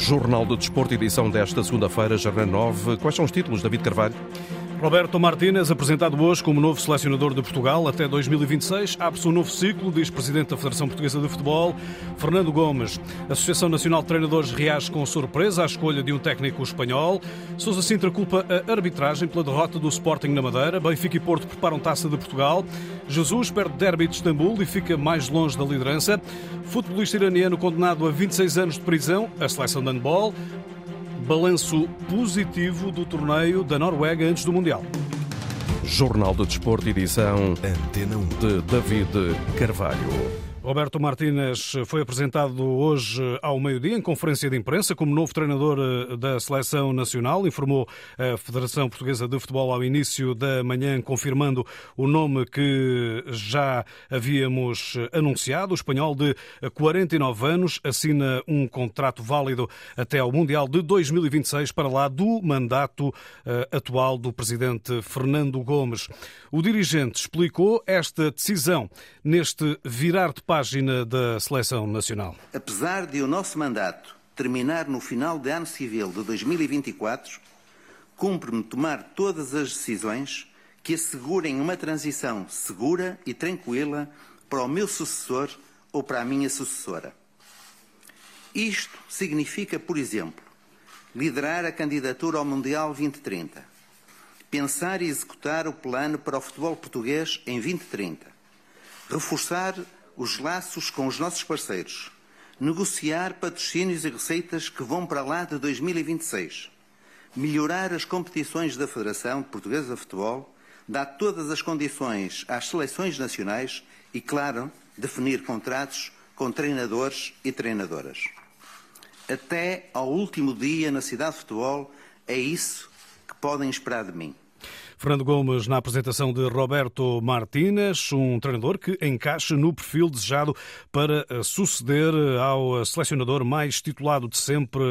Jornal de Desporto, edição desta segunda-feira, Jardim 9. Quais são os títulos, David Carvalho? Roberto Martínez, apresentado hoje como novo selecionador de Portugal até 2026, abre-se um novo ciclo, diz Presidente da Federação Portuguesa de Futebol, Fernando Gomes. A Associação Nacional de Treinadores reage com surpresa à escolha de um técnico espanhol. Sousa Sintra culpa a arbitragem pela derrota do Sporting na Madeira. Benfica e Porto preparam taça de Portugal. Jesus perde derby de Istambul e fica mais longe da liderança. Futebolista iraniano condenado a 26 anos de prisão. A seleção de handball balanço positivo do torneio da Noruega antes do Mundial. Jornal de Desporto, edição Antena 1 de David Carvalho. Roberto Martínez foi apresentado hoje ao meio-dia em conferência de imprensa como novo treinador eh, da Seleção Nacional, informou a Federação Portuguesa de Futebol ao início da manhã, confirmando o nome que já havíamos anunciado. O espanhol de 49 anos assina um contrato válido até ao Mundial de 2026 para lá do mandato eh, atual do presidente Fernando Gomes. O dirigente explicou esta decisão neste virar de página da Seleção Nacional. Apesar de o nosso mandato terminar no final de ano civil de 2024, cumpre-me tomar todas as decisões que assegurem uma transição segura e tranquila para o meu sucessor ou para a minha sucessora. Isto significa, por exemplo, liderar a candidatura ao Mundial 2030, pensar e executar o plano para o futebol português em 2030, reforçar os laços com os nossos parceiros, negociar patrocínios e receitas que vão para lá de 2026, melhorar as competições da Federação Portuguesa de Futebol, dar todas as condições às seleções nacionais e, claro, definir contratos com treinadores e treinadoras. Até ao último dia na cidade de futebol, é isso que podem esperar de mim. Fernando Gomes na apresentação de Roberto Martínez, um treinador que encaixa no perfil desejado para eh, suceder ao selecionador mais titulado de sempre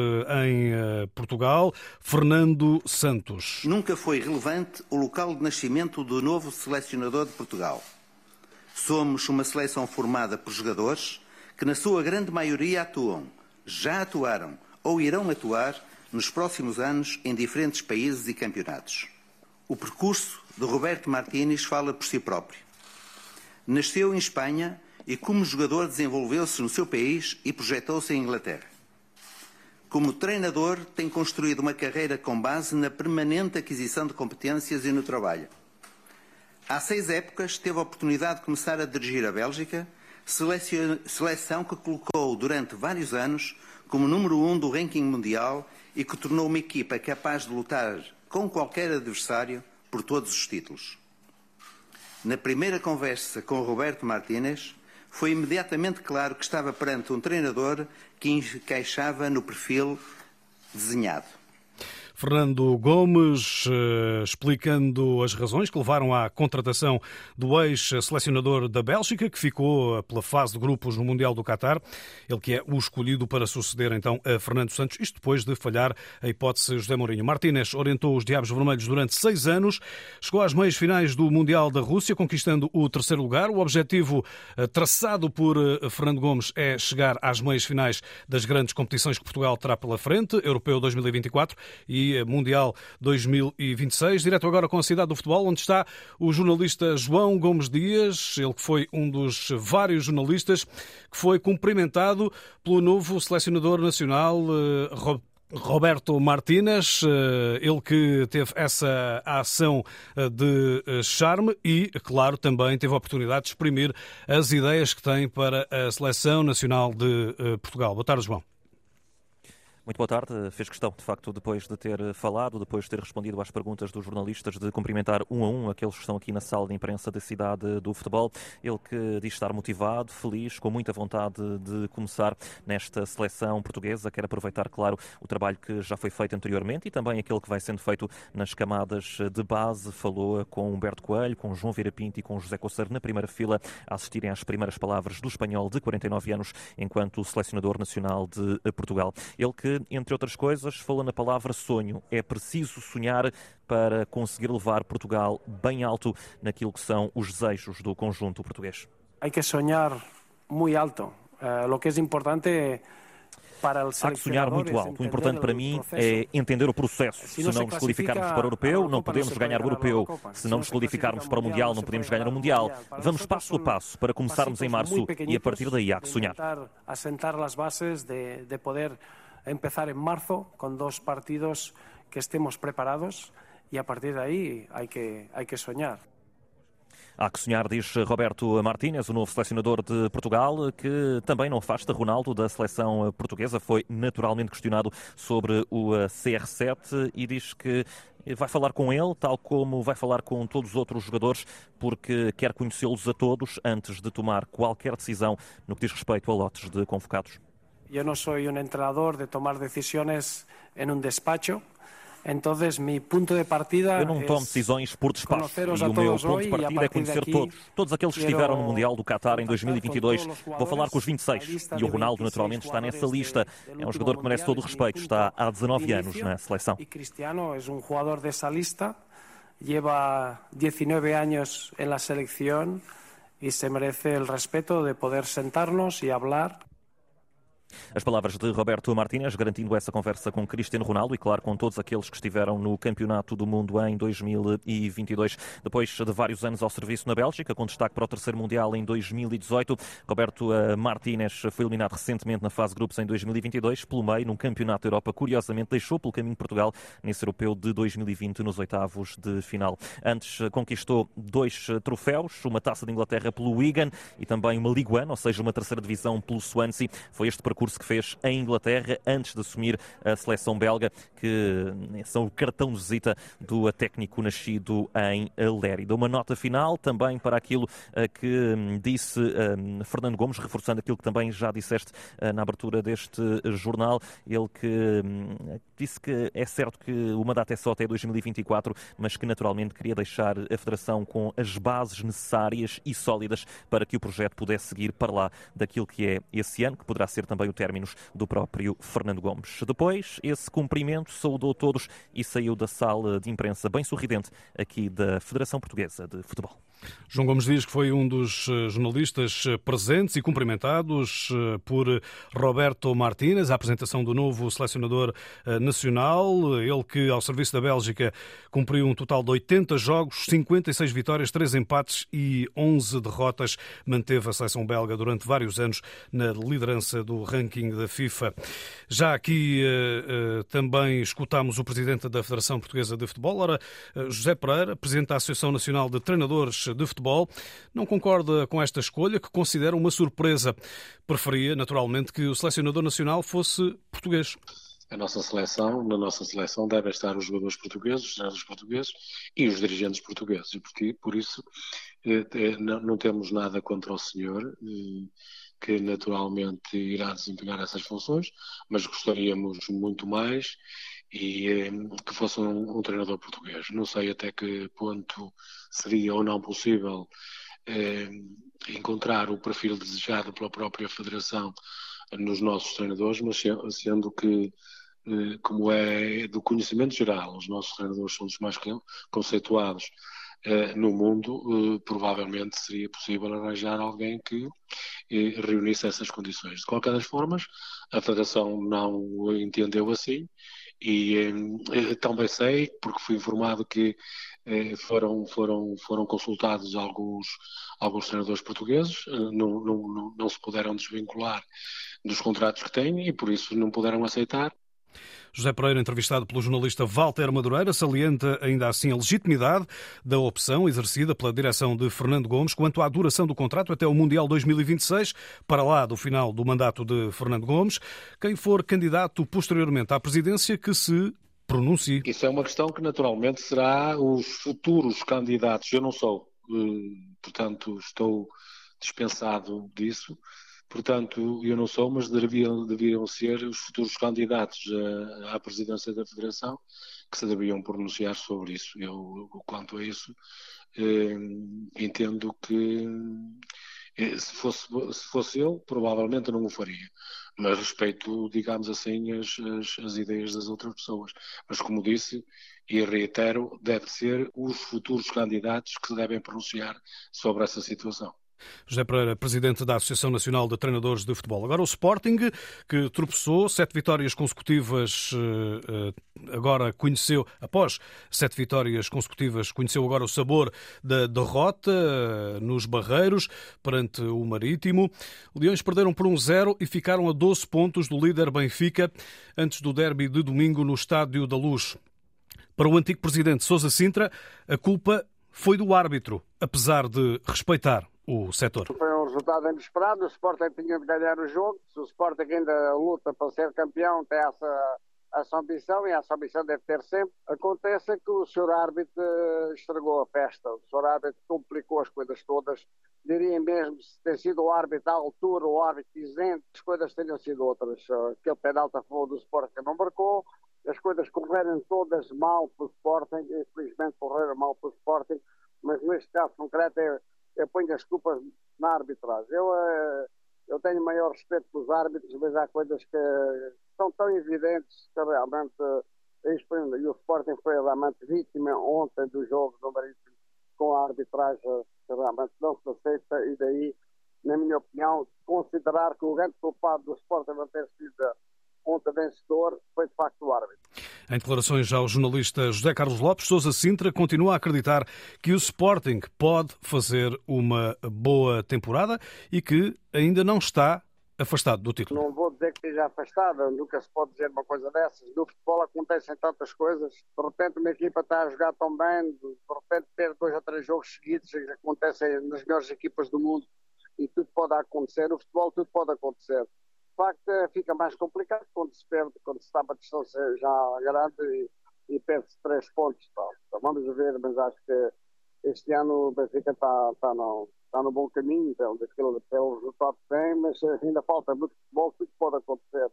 em eh, Portugal, Fernando Santos. Nunca foi relevante o local de nascimento do novo selecionador de Portugal. Somos uma seleção formada por jogadores que, na sua grande maioria, atuam, já atuaram ou irão atuar nos próximos anos em diferentes países e campeonatos. O percurso de Roberto Martínez fala por si próprio. Nasceu em Espanha e, como jogador, desenvolveu-se no seu país e projetou-se em Inglaterra. Como treinador, tem construído uma carreira com base na permanente aquisição de competências e no trabalho. Há seis épocas teve a oportunidade de começar a dirigir a Bélgica, seleção que colocou durante vários anos como número um do ranking mundial e que tornou uma equipa capaz de lutar com qualquer adversário por todos os títulos. Na primeira conversa com Roberto Martínez, foi imediatamente claro que estava perante um treinador que encaixava no perfil desenhado. Fernando Gomes, eh, explicando as razões que levaram à contratação do ex-selecionador da Bélgica, que ficou pela fase de grupos no Mundial do Qatar. Ele que é o escolhido para suceder então a Fernando Santos, isto depois de falhar a hipótese José Mourinho. Martínez orientou os Diabos Vermelhos durante seis anos, chegou às meias finais do Mundial da Rússia, conquistando o terceiro lugar. O objetivo eh, traçado por eh, Fernando Gomes é chegar às meias finais das grandes competições que Portugal terá pela frente, Europeu 2024 e Mundial 2026. Direto agora com a cidade do futebol, onde está o jornalista João Gomes Dias, ele que foi um dos vários jornalistas que foi cumprimentado pelo novo selecionador nacional, eh, Roberto Martínez, eh, ele que teve essa ação eh, de charme e, claro, também teve a oportunidade de exprimir as ideias que tem para a Seleção Nacional de Portugal. Boa tarde, João. Muito boa tarde. Fez questão, de facto, depois de ter falado, depois de ter respondido às perguntas dos jornalistas, de cumprimentar um a um aqueles que estão aqui na sala de imprensa da cidade do futebol. Ele que diz estar motivado, feliz, com muita vontade de começar nesta seleção portuguesa. Quer aproveitar, claro, o trabalho que já foi feito anteriormente e também aquele que vai sendo feito nas camadas de base. Falou com Humberto Coelho, com João Vieira Pinto e com José Coceiro na primeira fila a assistirem às primeiras palavras do espanhol de 49 anos enquanto selecionador nacional de Portugal. Ele que entre outras coisas, falou na palavra sonho. É preciso sonhar para conseguir levar Portugal bem alto naquilo que são os desejos do conjunto português. Há que sonhar muito alto. Uh, lo que é importante Há que sonhar muito alto. O importante para mim é entender o processo. Se não nos qualificarmos para o europeu, não podemos ganhar o europeu. Se não nos qualificarmos para o mundial, não podemos ganhar o mundial. Vamos passo a passo para começarmos em março e a partir daí há que sonhar. De, de poder empezar em março com dois partidos que estemos preparados e a partir daí há que, há que sonhar. Há que sonhar, diz Roberto Martínez, o novo selecionador de Portugal, que também não afasta Ronaldo da seleção portuguesa. Foi naturalmente questionado sobre o CR7 e diz que vai falar com ele, tal como vai falar com todos os outros jogadores, porque quer conhecê-los a todos antes de tomar qualquer decisão no que diz respeito a lotes de convocados. Eu não sou um treinador de tomar decisões em um despacho. Entonces, mi punto de partida Eu não tomo decisões por despacho e o meu ponto de partida é conhecer todos, todos aqueles que estiveram no Mundial do Qatar em 2022. Vou falar com os 26 e o Ronaldo naturalmente está nessa lista. É um jogador que merece todo o respeito, está há 19 anos na seleção. E Cristiano é um jogador dessa lista, lleva 19 anos en la selección y se merece el respeto de poder sentarnos y hablar as palavras de Roberto Martínez, garantindo essa conversa com Cristiano Ronaldo e, claro, com todos aqueles que estiveram no Campeonato do Mundo em 2022. Depois de vários anos ao serviço na Bélgica, com destaque para o terceiro Mundial em 2018, Roberto eh, Martínez foi eliminado recentemente na fase grupos em 2022, pelo meio, num Campeonato da Europa. Curiosamente, deixou pelo caminho Portugal nesse europeu de 2020, nos oitavos de final. Antes, eh, conquistou dois eh, troféus, uma taça de Inglaterra pelo Wigan e também uma Ligue 1, ou seja, uma terceira divisão pelo Swansea. Foi este percurso percurso que fez em Inglaterra antes de assumir a seleção belga, que são o cartão de visita do técnico nascido em Lérida. Uma nota final também para aquilo eh, que hum, disse hum, Fernando Gomes, reforçando aquilo que também já disseste eh, na abertura deste jornal, ele que hum, disse que é certo que o mandato é só até 2024, mas que naturalmente queria deixar a Federação com as bases necessárias e sólidas para que o projeto pudesse seguir para lá daquilo que é esse ano, que poderá ser também o términos do próprio Fernando Gomes. Depois, esse cumprimento saudou todos e saiu da sala de imprensa bem sorridente aqui da Federação Portuguesa de Futebol. João Gomes diz que foi um dos eh, jornalistas eh, presentes e cumprimentados eh, por Roberto Martínez, a apresentação do novo selecionador nacional. Ele que, ao serviço da Bélgica, cumpriu um total de 80 jogos, 56 vitórias, 3 empates e 11 derrotas. Manteve a seleção belga durante vários anos na liderança do ranking da FIFA. Já aqui também escutamos o presidente da Federação Portuguesa de Futebol, ora, José Pereira, presidente da Associação Nacional de Treinadores de futebol, não concorda com esta escolha, que considera uma surpresa. Preferia, naturalmente, que o selecionador nacional fosse português. A nossa seleção, na nossa seleção devem estar os jogadores portugueses, os treinadores portugueses e os dirigentes portugueses. E por isso eh, eh, não temos nada contra o senhor, eh, que naturalmente irá desempenhar essas funções, mas gostaríamos muito mais e que fosse um, um, treinador português. Não sei até que ponto seria ou não possível eh, encontrar o perfil desejado pela própria Federação nos nossos treinadores, mas sendo que, eh, como é do conhecimento geral, os nossos treinadores são os mais conceituados eh, no mundo, eh, provavelmente seria possível arranjar alguém que eh, reunisse essas condições. De qualquer das formas, a Federação não o entendeu assim e eh, também sei, porque fui informado que eh, foram, foram, foram consultados alguns, alguns treinadores portugueses, eh, não, não, não, não se puderam desvincular dos contratos que têm e por isso não puderam aceitar José Pereira, entrevistado pelo jornalista Walter Madureira, salienta ainda assim a legitimidade da opção exercida pela direção de Fernando Gomes quanto à duração do contrato até o Mundial 2026, para lá do final do mandato de Fernando Gomes. Quem for candidato posteriormente à presidência que se pronuncie. Isso é uma questão que naturalmente será os futuros candidatos. Eu não sou, eh, portanto, estou dispensado disso. Portanto, eu não sou, mas deviam, deviam ser os futuros candidatos à, à presidência da Federação que se deviam pronunciar sobre isso. Eu, quanto a isso, eh, entendo que eh, se, fosse, se fosse eu, provavelmente não o faria. Mas respeito, digamos assim, as, as, as ideias das outras pessoas. Mas, como disse, e reitero, deve ser os futuros candidatos que se devem pronunciar sobre essa situação. José Pereira, presidente da Associação Nacional de Treinadores de Futebol. Agora o Sporting, que tropeçou, sete vitórias consecutivas, eh, eh, agora conheceu, após sete vitórias consecutivas, conheceu agora o sabor da derrota eh, nos Barreiros, perante o Marítimo. Leões perderam por um zero e ficaram a 12 pontos do líder Benfica, antes do derby de domingo no Estádio da Luz. Para o antigo presidente Sousa Sintra, a culpa foi do árbitro, apesar de respeitar o setor. Foi um resultado inesperado, o Sporting tinha de ganhar o jogo, se o Sporting ainda luta para ser campeão, tem essa, essa ambição e essa ambição deve ter sempre. Acontece que o senhor árbitro estragou a festa, o senhor árbitro complicou as coisas todas. Diria mesmo, se tem sido o árbitro à altura, o árbitro isento, as coisas tenham sido outras. Aquele penalti a favor do Sporting não marcou, as coisas correram todas mal para o Sporting, infelizmente correram mal para o Sporting, mas neste caso concreto é eu ponho as culpas na arbitragem. Eu, eh, eu tenho maior respeito pelos árbitros, mas há coisas que são tão evidentes que realmente. Eh, e o Sporting foi realmente vítima ontem do jogo do Marítimo com a arbitragem que realmente não se aceita e daí, na minha opinião, considerar que o grande culpado do Sporting não ter sido ponta vencedor foi de facto o árbitro. Em declarações ao jornalista José Carlos Lopes, Sousa Sintra continua a acreditar que o Sporting pode fazer uma boa temporada e que ainda não está afastado do título. Não vou dizer que esteja afastado, nunca se pode dizer uma coisa dessas. No futebol acontecem tantas coisas. De repente uma equipa está a jogar tão bem, de repente ter dois ou três jogos seguidos, acontecem nas melhores equipas do mundo e tudo pode acontecer. No futebol tudo pode acontecer facto fica mais complicado quando se perde, quando se está uma distância já grande e, e perde-se três pontos. Então, vamos ver, mas acho que este ano o Benfica está, está, no, está no bom caminho, então, daquele, pelo resultado que tem, mas ainda falta muito futebol, tudo pode acontecer.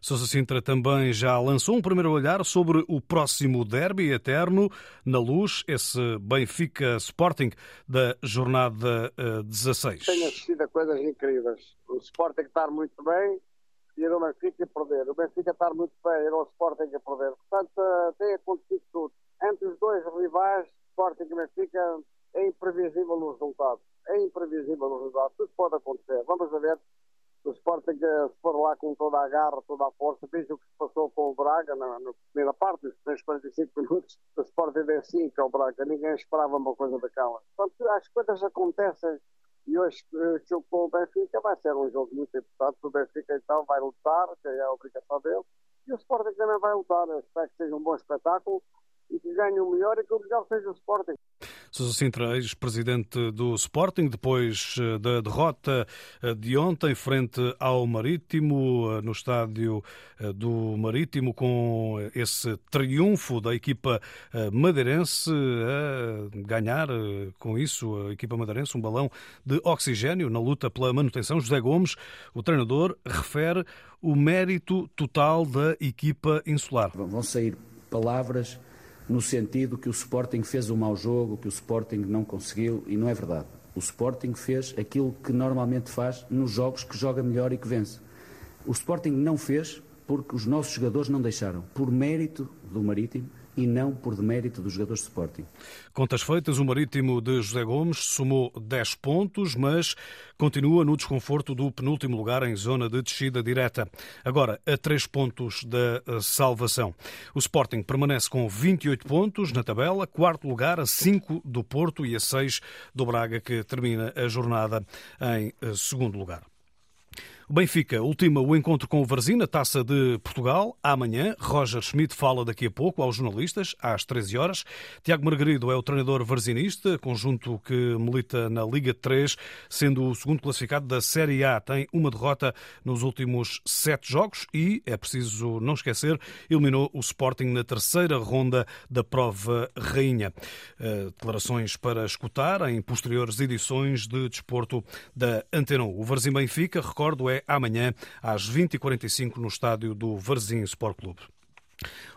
Sousa Sintra também já lançou um primeiro olhar sobre o próximo derby eterno na luz, esse Benfica Sporting da jornada 16. Eh, Tenho assistido a coisas incríveis. O Sporting está muito bem, ir ao Benfica e perder. O Benfica está muito bem, ir ao Sporting e perder. Portanto, eh, tem acontecido tudo. Entre os dois rivais, Sporting e Benfica, é imprevisível o resultado. É imprevisível o resultado. Tudo pode acontecer. Vamos ver. O Sporting, eh, se for lá com toda a garra, toda a força, veja o que se passou com o Braga na, na primeira parte, nos 45 minutos, o Sporting deu 5 ao Braga. Ninguém esperava uma coisa daquela. Portanto, as coisas acontecem e hoje o jogo com o Benfica vai ser um jogo muito importante. O Benfica então vai lutar, que é a obrigação dele, e o Sporting também vai lutar. Eu espero que seja um bom espetáculo e que ganhe o melhor e que o melhor seja o Sporting. Sousa Sintra, ex-presidente do Sporting, depois eh, da derrota eh, de ontem frente ao Marítimo, eh, no estádio do Marítimo, com esse triunfo da equipa madeirense a ganhar com isso a equipa madeirense um balão de oxigênio na luta pela manutenção. José Gomes, o treinador, refere o mérito total da equipa insular. Vão sair palavras no sentido que o Sporting fez um mau jogo, que o Sporting não conseguiu, e não é verdade. O Sporting fez aquilo que normalmente faz nos jogos que joga melhor e que vence. O Sporting não fez porque os nossos jogadores não deixaram, por mérito do Marítimo, e não por demérito dos jogadores de Sporting. Contas feitas, o Marítimo de José Gomes somou 10 pontos, mas continua no desconforto do penúltimo lugar em zona de descida direta. Agora, a 3 pontos da eh, salvação. O Sporting permanece com 28 pontos na tabela, quarto lugar, a 5 do Porto e a 6 do Braga, que termina a jornada em eh, segundo lugar. O Benfica ultima o encontro com o Varzim na Taça de Portugal. Amanhã, Roger Schmidt fala daqui a pouco aos jornalistas, às 13 horas. Tiago Margarido é o treinador varzinista, conjunto que milita na Liga 3, sendo o segundo classificado da Série A. Tem uma derrota nos últimos sete jogos e, é preciso não esquecer, eliminou o Sporting na terceira ronda da prova Rainha. Eh, declarações para escutar em posteriores edições de desporto da Antena. O Varzim Benfica, recordo, é amanhã às 20h45 no estádio do Varzim Sport Clube.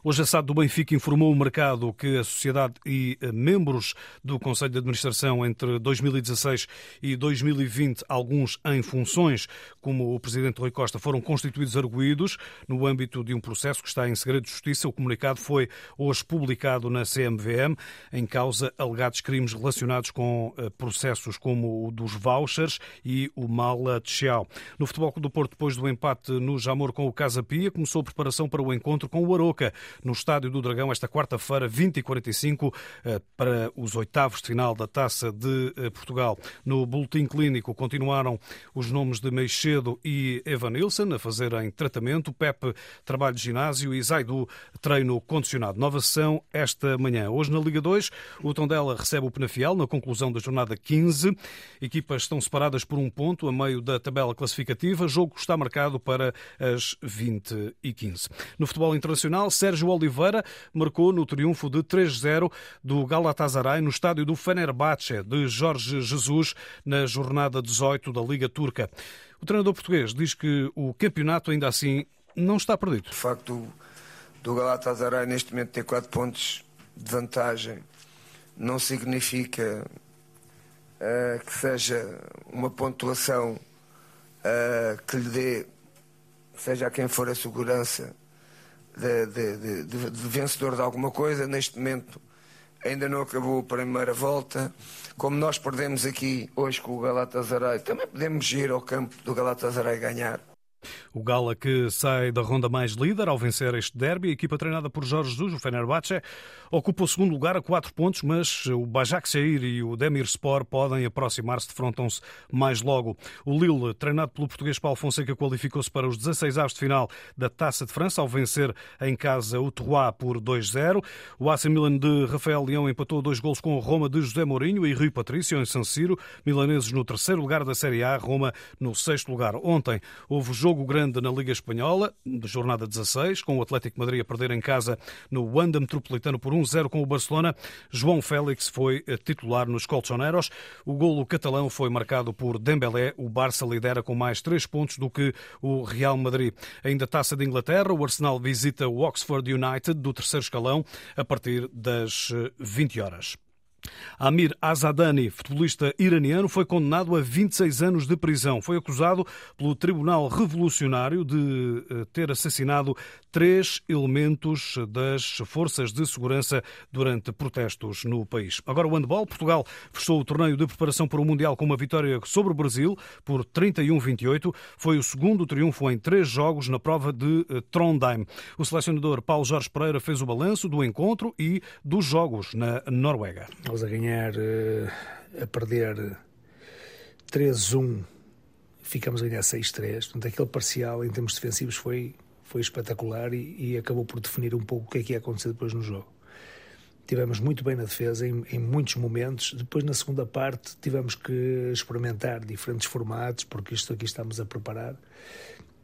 Hoje a SAD do Benfica informou o mercado que a sociedade e eh, membros do Conselho de Administração entre 2016 e 2020, alguns em funções, como o presidente Rui Costa, foram constituídos arguídos no âmbito de um processo que está em segredo de justiça. O comunicado foi hoje publicado na CMVM em causa alegados crimes relacionados com eh, processos como o dos vouchers e o Mala Tchau. No Futebol do Porto, depois do empate no Jamor com o Casa Pia, começou a preparação para o encontro com o No Estádio do Dragão esta quarta-feira, 20 e 45 eh, para os oitavos de final da Taça de eh, Portugal. No boletim clínico continuaram os nomes de Meixedo e Evan Nilsson a fazerem tratamento, Pepe trabalho de ginásio e Zaidu treino condicionado. Nova sessão esta manhã. Hoje na Liga 2, o Tondela recebe o Penafiel na conclusão da jornada 15. Equipas estão separadas por um ponto a meio da tabela classificativa. Jogo está marcado para as 20 e 15. No futebol internacional, Sérgio Oliveira marcou no triunfo de 3-0 do Galatasaray no estádio do Fenerbahçe de Jorge Jesus na jornada 18 da Liga Turca. O treinador português diz que o campeonato ainda assim não está perdido. De facto, do Galatasaray neste momento ter 4 pontos de vantagem não significa uh, que seja uma pontuação uh, que lhe dê, seja a quem for a segurança de, de, de, de, vencedor de alguma coisa. Neste momento ainda não acabou a primeira volta. Como nós perdemos aqui hoje com o Galatasaray, também podemos ir ao campo do Galatasaray ganhar. O Gala que sai da ronda mais líder ao vencer este derby, a equipa treinada por Jorge Jesus, o Fenerbahçe, ocupa o segundo lugar a quatro pontos, mas o Bajakşehir e o Demirspor podem aproximar-se, defrontam-se mais logo. O Lille, treinado pelo português Paulo Fonseca, qualificou-se para os 16 avos de final da Taça de França ao vencer em casa o Troyes por 2-0. O AC Milan de Rafael Leão empatou dois gols com o Roma de José Mourinho e Rui Patrício em San Siro, milaneses no terceiro lugar da Série A, Roma no sexto lugar. Ontem houve jogo grande na Liga Espanhola, de jornada 16, com o Atlético Madrid a perder em casa no Wanda Metropolitano por 1-0 com o Barcelona. João Félix foi eh, titular nos Colchoneros. O golo catalão foi marcado por Dembélé. O Barça lidera com mais três pontos do que o Real Madrid. Ainda Taça de Inglaterra, o Arsenal visita o Oxford United do terceiro escalão a partir das 20 eh, horas. Amir Azadani, futebolista iraniano, foi condenado a 26 anos de prisão. Foi acusado pelo Tribunal Revolucionário de eh, ter assassinado três elementos das forças de segurança durante protestos no país. Agora o handball. Portugal fechou o torneio de preparação para o Mundial com uma vitória sobre o Brasil por 31-28. Foi o segundo triunfo em três jogos na prova de eh, Trondheim. O selecionador Paulo Jorge Pereira fez o balanço do encontro e dos jogos na Noruega. A ganhar, eh, a perder 3-1, ficamos a ganhar 6-3. Portanto, aquele parcial em termos defensivos foi, foi espetacular e, e, acabou por definir um pouco o que é que ia acontecer depois no jogo. Tivemos muito bem na defesa em, em muitos momentos. Depois, na segunda parte, tivemos que experimentar diferentes formatos, porque isto aqui estamos a preparar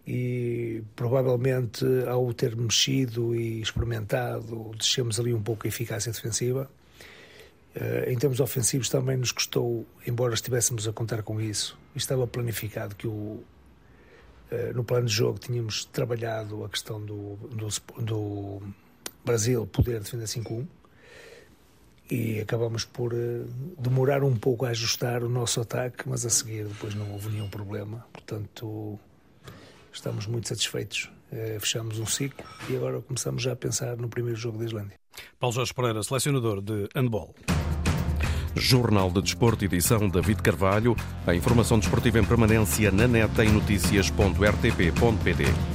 e provavelmente ao ter mexido e experimentado descemos ali um pouco a eficácia defensiva em termos ofensivos também nos custou, embora estivéssemos a contar com isso, estava planificado que o, uh, no plano de jogo tínhamos trabalhado a questão do, do, do Brasil poder defender 5-1 e acabamos por uh, demorar um pouco a ajustar o nosso ataque, mas a seguir depois não houve nenhum problema. Portanto, estamos muito satisfeitos. Fechamos um ciclo e agora começamos já a pensar no primeiro jogo da Islândia. Paulo Jorge Pereira, selecionador de handball. Jornal de Desporto, edição David Carvalho. A informação desportiva em permanência na net em notícias.rtp.pt.